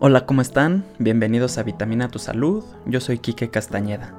Hola, ¿cómo están? Bienvenidos a Vitamina Tu Salud. Yo soy Quique Castañeda.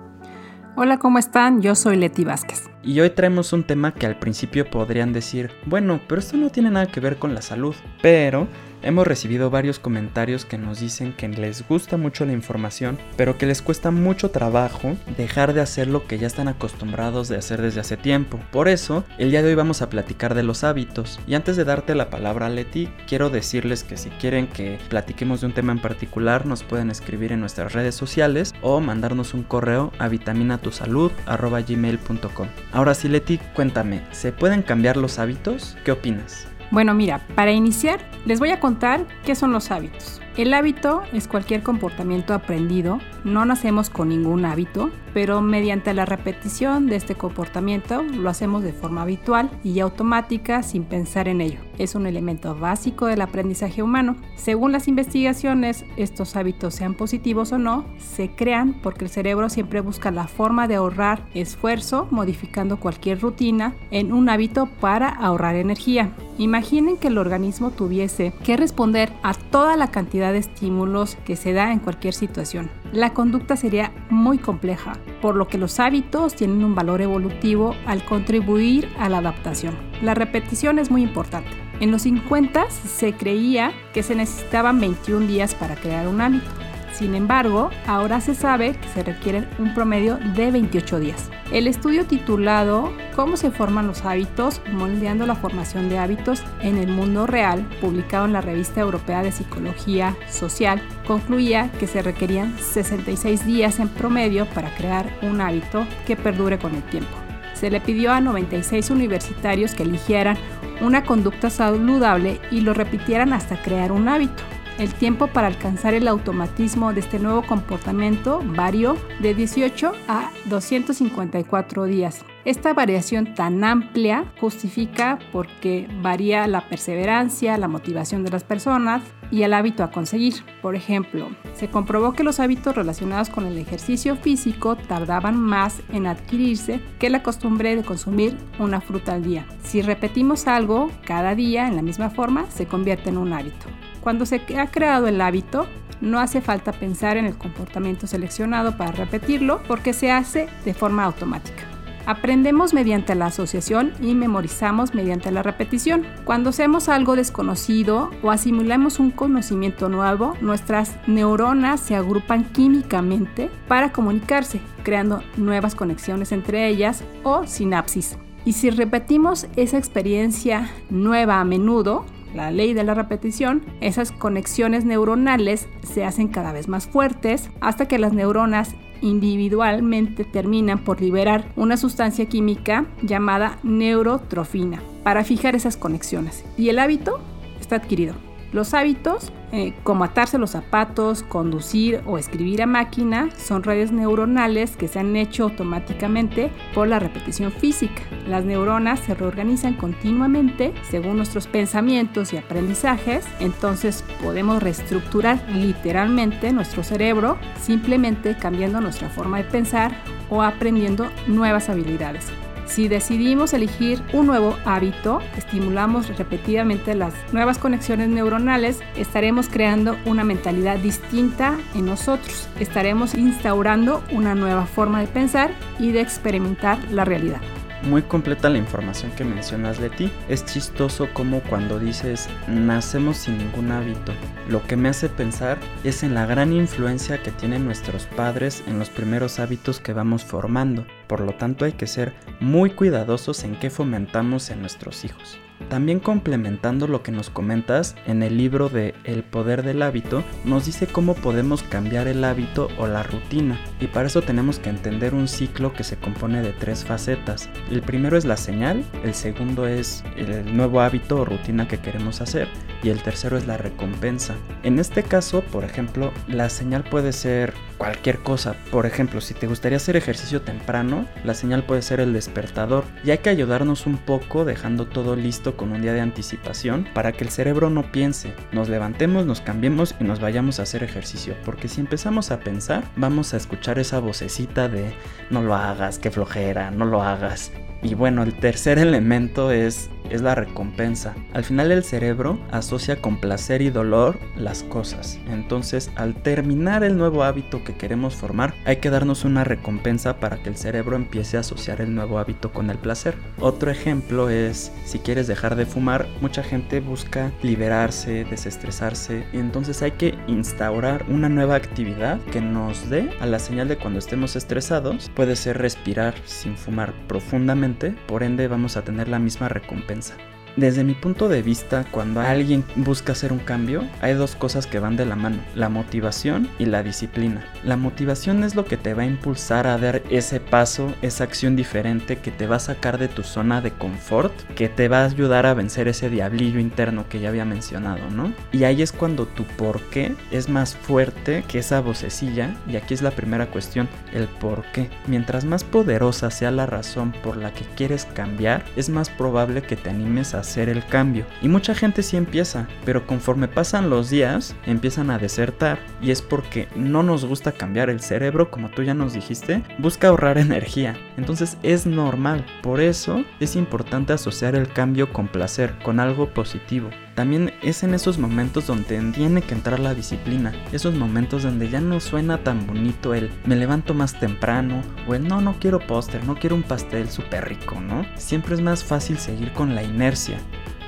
Hola, ¿cómo están? Yo soy Leti Vázquez. Y hoy traemos un tema que al principio podrían decir, bueno, pero esto no tiene nada que ver con la salud. Pero Hemos recibido varios comentarios que nos dicen que les gusta mucho la información, pero que les cuesta mucho trabajo dejar de hacer lo que ya están acostumbrados de hacer desde hace tiempo. Por eso, el día de hoy vamos a platicar de los hábitos. Y antes de darte la palabra, Leti, quiero decirles que si quieren que platiquemos de un tema en particular, nos pueden escribir en nuestras redes sociales o mandarnos un correo a vitaminatusalud.gmail.com. Ahora sí, Leti, cuéntame, ¿se pueden cambiar los hábitos? ¿Qué opinas? Bueno, mira, para iniciar les voy a contar qué son los hábitos. El hábito es cualquier comportamiento aprendido, no nacemos con ningún hábito, pero mediante la repetición de este comportamiento lo hacemos de forma habitual y automática sin pensar en ello. Es un elemento básico del aprendizaje humano. Según las investigaciones, estos hábitos sean positivos o no, se crean porque el cerebro siempre busca la forma de ahorrar esfuerzo modificando cualquier rutina en un hábito para ahorrar energía. Imaginen que el organismo tuviese que responder a toda la cantidad de estímulos que se da en cualquier situación. La conducta sería muy compleja, por lo que los hábitos tienen un valor evolutivo al contribuir a la adaptación. La repetición es muy importante. En los 50 se creía que se necesitaban 21 días para crear un hábito. Sin embargo, ahora se sabe que se requieren un promedio de 28 días. El estudio titulado Cómo se forman los hábitos, moldeando la formación de hábitos en el mundo real, publicado en la revista europea de psicología social, concluía que se requerían 66 días en promedio para crear un hábito que perdure con el tiempo. Se le pidió a 96 universitarios que eligieran una conducta saludable y lo repitieran hasta crear un hábito. El tiempo para alcanzar el automatismo de este nuevo comportamiento varió de 18 a 254 días. Esta variación tan amplia justifica porque varía la perseverancia, la motivación de las personas y el hábito a conseguir. Por ejemplo, se comprobó que los hábitos relacionados con el ejercicio físico tardaban más en adquirirse que la costumbre de consumir una fruta al día. Si repetimos algo cada día en la misma forma, se convierte en un hábito. Cuando se ha creado el hábito, no hace falta pensar en el comportamiento seleccionado para repetirlo porque se hace de forma automática. Aprendemos mediante la asociación y memorizamos mediante la repetición. Cuando hacemos algo desconocido o asimilamos un conocimiento nuevo, nuestras neuronas se agrupan químicamente para comunicarse, creando nuevas conexiones entre ellas o sinapsis. Y si repetimos esa experiencia nueva a menudo, la ley de la repetición, esas conexiones neuronales se hacen cada vez más fuertes hasta que las neuronas individualmente terminan por liberar una sustancia química llamada neurotrofina para fijar esas conexiones. Y el hábito está adquirido. Los hábitos, eh, como atarse los zapatos, conducir o escribir a máquina, son redes neuronales que se han hecho automáticamente por la repetición física. Las neuronas se reorganizan continuamente según nuestros pensamientos y aprendizajes, entonces podemos reestructurar literalmente nuestro cerebro simplemente cambiando nuestra forma de pensar o aprendiendo nuevas habilidades. Si decidimos elegir un nuevo hábito, estimulamos repetidamente las nuevas conexiones neuronales, estaremos creando una mentalidad distinta en nosotros. Estaremos instaurando una nueva forma de pensar y de experimentar la realidad muy completa la información que mencionas de ti. Es chistoso como cuando dices nacemos sin ningún hábito. Lo que me hace pensar es en la gran influencia que tienen nuestros padres en los primeros hábitos que vamos formando. Por lo tanto hay que ser muy cuidadosos en qué fomentamos en nuestros hijos. También complementando lo que nos comentas, en el libro de El poder del hábito nos dice cómo podemos cambiar el hábito o la rutina. Y para eso tenemos que entender un ciclo que se compone de tres facetas. El primero es la señal, el segundo es el nuevo hábito o rutina que queremos hacer y el tercero es la recompensa. En este caso, por ejemplo, la señal puede ser cualquier cosa. Por ejemplo, si te gustaría hacer ejercicio temprano, la señal puede ser el despertador. Y hay que ayudarnos un poco dejando todo listo con un día de anticipación para que el cerebro no piense. Nos levantemos, nos cambiemos y nos vayamos a hacer ejercicio. Porque si empezamos a pensar, vamos a escuchar esa vocecita de no lo hagas, qué flojera, no lo hagas. Y bueno, el tercer elemento es es la recompensa. Al final el cerebro asocia con placer y dolor las cosas. Entonces, al terminar el nuevo hábito que queremos formar, hay que darnos una recompensa para que el cerebro empiece a asociar el nuevo hábito con el placer. Otro ejemplo es, si quieres dejar de fumar, mucha gente busca liberarse, desestresarse, entonces hay que instaurar una nueva actividad que nos dé a la señal de cuando estemos estresados. Puede ser respirar sin fumar profundamente, por ende vamos a tener la misma recompensa desde mi punto de vista, cuando alguien busca hacer un cambio, hay dos cosas que van de la mano, la motivación y la disciplina. La motivación es lo que te va a impulsar a dar ese paso, esa acción diferente que te va a sacar de tu zona de confort, que te va a ayudar a vencer ese diablillo interno que ya había mencionado, ¿no? Y ahí es cuando tu por qué es más fuerte que esa vocecilla, y aquí es la primera cuestión, el por qué. Mientras más poderosa sea la razón por la que quieres cambiar, es más probable que te animes a hacer el cambio. Y mucha gente sí empieza, pero conforme pasan los días, empiezan a desertar. Y es porque no nos gusta cambiar el cerebro, como tú ya nos dijiste, busca ahorrar energía. Entonces es normal. Por eso es importante asociar el cambio con placer, con algo positivo. También es en esos momentos donde tiene que entrar la disciplina, esos momentos donde ya no suena tan bonito el me levanto más temprano o el no, no quiero póster, no quiero un pastel súper rico, ¿no? Siempre es más fácil seguir con la inercia.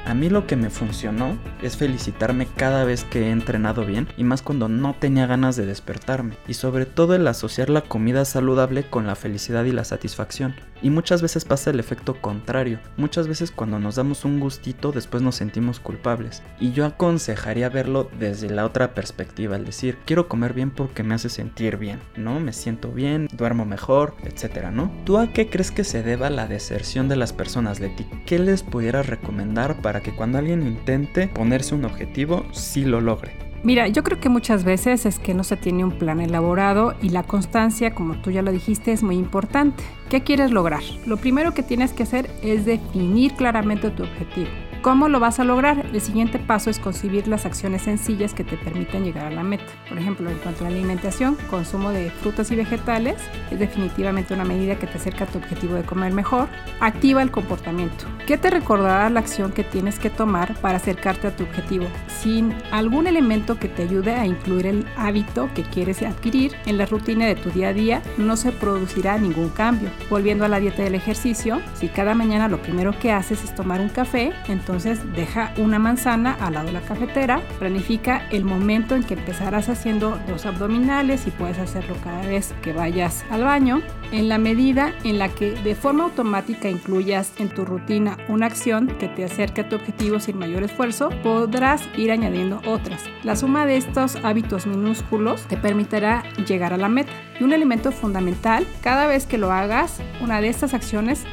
A mí lo que me funcionó es felicitarme cada vez que he entrenado bien y más cuando no tenía ganas de despertarme y sobre todo el asociar la comida saludable con la felicidad y la satisfacción. Y muchas veces pasa el efecto contrario, muchas veces cuando nos damos un gustito después nos sentimos culpables. Y yo aconsejaría verlo desde la otra perspectiva, el decir, quiero comer bien porque me hace sentir bien, ¿no? Me siento bien, duermo mejor, etcétera, ¿no? ¿Tú a qué crees que se deba la deserción de las personas, Leti? ¿Qué les pudieras recomendar para que cuando alguien intente ponerse un objetivo, sí lo logre. Mira, yo creo que muchas veces es que no se tiene un plan elaborado y la constancia, como tú ya lo dijiste, es muy importante. ¿Qué quieres lograr? Lo primero que tienes que hacer es definir claramente tu objetivo. ¿Cómo lo vas a lograr? El siguiente paso es concebir las acciones sencillas que te permiten llegar a la meta. Por ejemplo, en cuanto a la alimentación, consumo de frutas y vegetales es definitivamente una medida que te acerca a tu objetivo de comer mejor. Activa el comportamiento. ¿Qué te recordará la acción que tienes que tomar para acercarte a tu objetivo? Sin algún elemento que te ayude a incluir el hábito que quieres adquirir en la rutina de tu día a día, no se producirá ningún cambio. Volviendo a la dieta del ejercicio, si cada mañana lo primero que haces es tomar un café, entonces entonces deja una manzana al lado de la cafetera, planifica el momento en que empezarás haciendo los abdominales y puedes hacerlo cada vez que vayas al baño. En la medida en la que de forma automática incluyas en tu rutina una acción que te acerque a tu objetivo sin mayor esfuerzo, podrás ir añadiendo otras. La suma de estos hábitos minúsculos te permitirá llegar a la meta. Y un elemento fundamental, cada vez que lo hagas, una de estas acciones,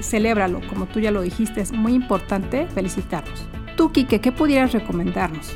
celébralo, como tú ya lo dijiste, es muy importante felicitarnos. Tú, Kike, ¿qué pudieras recomendarnos?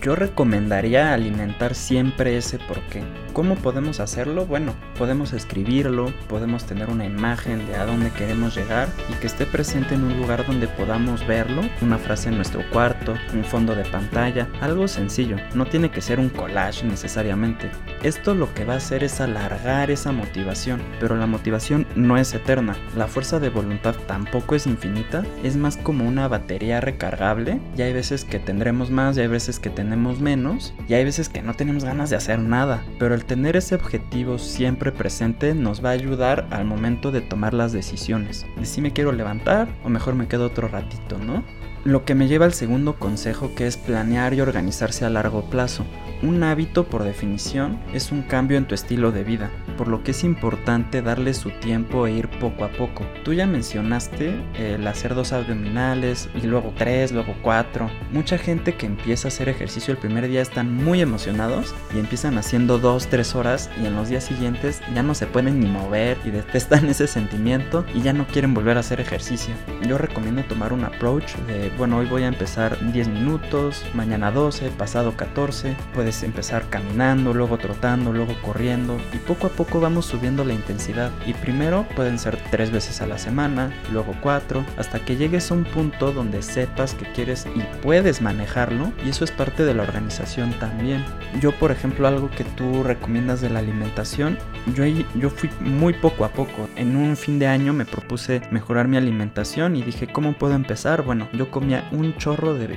Yo recomendaría alimentar siempre ese porqué. ¿Cómo podemos hacerlo? Bueno, podemos escribirlo, podemos tener una imagen de a dónde queremos llegar y que esté presente en un lugar donde podamos verlo, una frase en nuestro cuarto, un fondo de pantalla, algo sencillo, no tiene que ser un collage necesariamente. Esto lo que va a hacer es alargar esa motivación, pero la motivación no es eterna, la fuerza de voluntad tampoco es infinita, es más como una batería recargable. Y hay veces que tendremos más y hay veces que tenemos menos. Y hay veces que no tenemos ganas de hacer nada, pero el tener ese objetivo siempre presente nos va a ayudar al momento de tomar las decisiones. De si me quiero levantar o mejor me quedo otro ratito, ¿no? Lo que me lleva al segundo consejo que es planear y organizarse a largo plazo. Un hábito, por definición, es un cambio en tu estilo de vida, por lo que es importante darle su tiempo e ir poco a poco. Tú ya mencionaste el hacer dos abdominales y luego tres, luego cuatro. Mucha gente que empieza a hacer ejercicio el primer día están muy emocionados y empiezan haciendo dos, tres horas y en los días siguientes ya no se pueden ni mover y detestan ese sentimiento y ya no quieren volver a hacer ejercicio. Yo recomiendo tomar un approach de, bueno, hoy voy a empezar 10 minutos, mañana 12, pasado 14, puede puedes empezar caminando, luego trotando, luego corriendo y poco a poco vamos subiendo la intensidad. Y primero pueden ser tres veces a la semana, luego cuatro, hasta que llegues a un punto donde sepas que quieres y puedes manejarlo y eso es parte de la organización también. Yo por ejemplo algo que tú recomiendas de la alimentación, yo, yo fui muy poco a poco. En un fin de año me propuse mejorar mi alimentación y dije, ¿cómo puedo empezar? Bueno, yo comía un chorro de,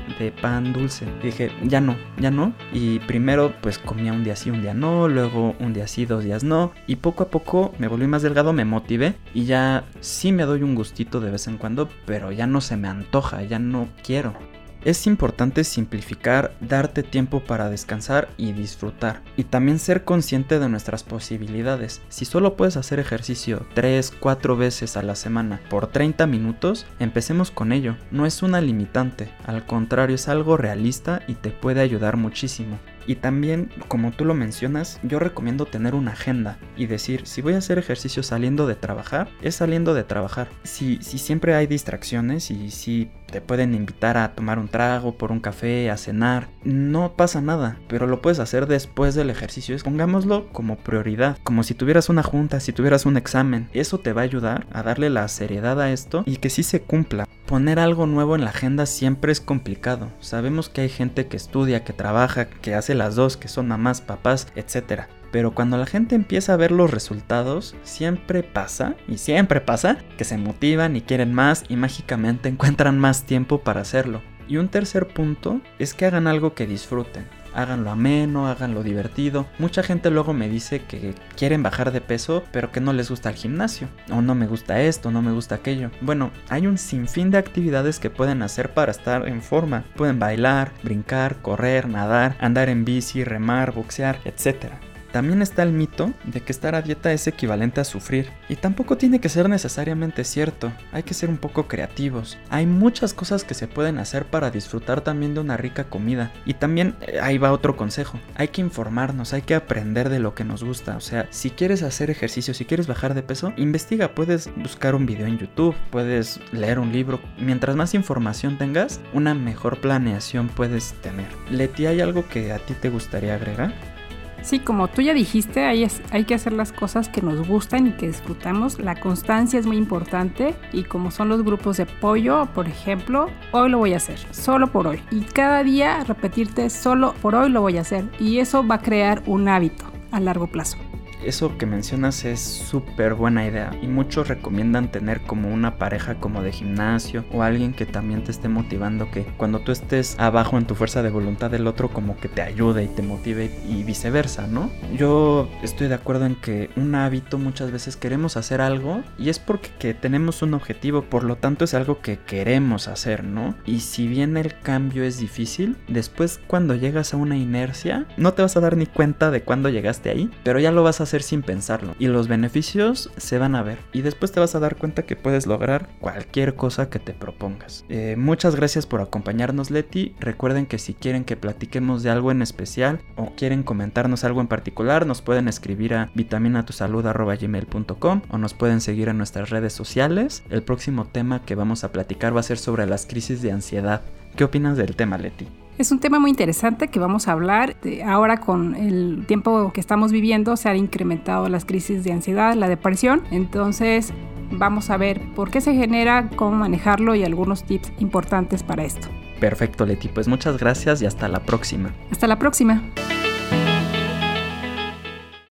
pan dulce. dije, ya no, ya no. Y primero pues comía un día sí, un día no, luego un día sí, dos días no. Y poco a poco me volví más delgado, me motivé y ya sí me doy un gustito de vez en cuando, pero ya no se me antoja, ya no quiero. Es importante simplificar, darte tiempo para descansar y disfrutar. Y también ser consciente de nuestras posibilidades. Si solo puedes hacer ejercicio 3, 4 veces a la semana por 30 minutos, empecemos con ello. No es una limitante, al contrario es algo realista y te puede ayudar muchísimo. Y también, como tú lo mencionas, yo recomiendo tener una agenda y decir, si voy a hacer ejercicio saliendo de trabajar, es saliendo de trabajar. Si, si siempre hay distracciones y si te pueden invitar a tomar un trago, por un café, a cenar, no pasa nada, pero lo puedes hacer después del ejercicio. Pongámoslo como prioridad, como si tuvieras una junta, si tuvieras un examen. Eso te va a ayudar a darle la seriedad a esto y que sí se cumpla. Poner algo nuevo en la agenda siempre es complicado. Sabemos que hay gente que estudia, que trabaja, que hace las dos, que son mamás, papás, etc. Pero cuando la gente empieza a ver los resultados, siempre pasa, y siempre pasa, que se motivan y quieren más y mágicamente encuentran más tiempo para hacerlo. Y un tercer punto es que hagan algo que disfruten. Háganlo ameno, háganlo divertido. Mucha gente luego me dice que quieren bajar de peso, pero que no les gusta el gimnasio. O no me gusta esto, no me gusta aquello. Bueno, hay un sinfín de actividades que pueden hacer para estar en forma. Pueden bailar, brincar, correr, nadar, andar en bici, remar, boxear, etc. También está el mito de que estar a dieta es equivalente a sufrir, y tampoco tiene que ser necesariamente cierto, hay que ser un poco creativos. Hay muchas cosas que se pueden hacer para disfrutar también de una rica comida, y también eh, ahí va otro consejo, hay que informarnos, hay que aprender de lo que nos gusta, o sea, si quieres hacer ejercicio, si quieres bajar de peso, investiga, puedes buscar un video en YouTube, puedes leer un libro, mientras más información tengas, una mejor planeación puedes tener. Leti, ¿hay algo que a ti te gustaría agregar? Sí, como tú ya dijiste, hay, hay que hacer las cosas que nos gustan y que disfrutamos. La constancia es muy importante y como son los grupos de apoyo, por ejemplo, hoy lo voy a hacer, solo por hoy. Y cada día repetirte, solo por hoy lo voy a hacer. Y eso va a crear un hábito a largo plazo eso que mencionas es súper buena idea y muchos recomiendan tener como una pareja como de gimnasio o alguien que también te esté motivando que cuando tú estés abajo en tu fuerza de voluntad del otro como que te ayude y te motive y viceversa, ¿no? Yo estoy de acuerdo en que un hábito muchas veces queremos hacer algo y es porque tenemos un objetivo, por lo tanto es algo que queremos hacer, ¿no? Y si bien el cambio es difícil, después cuando llegas a una inercia no te vas a dar ni cuenta de cuándo llegaste ahí, pero ya lo vas a hacer sin pensarlo. Y los beneficios se van a ver. Y después te vas a dar cuenta que puedes lograr cualquier cosa que te propongas. Eh, muchas gracias por acompañarnos Leti. Recuerden que si quieren que platiquemos de algo en especial o quieren comentarnos algo en particular, nos pueden escribir a vitaminatusalud.gmail.com o nos pueden seguir en nuestras redes sociales. El próximo tema que vamos a platicar va a ser sobre las crisis de ansiedad. ¿Qué opinas del tema, Leti? Es un tema muy interesante que vamos a hablar. Ahora con el tiempo que estamos viviendo se han incrementado las crisis de ansiedad, la depresión. Entonces vamos a ver por qué se genera, cómo manejarlo y algunos tips importantes para esto. Perfecto, Leti. Pues muchas gracias y hasta la próxima. Hasta la próxima.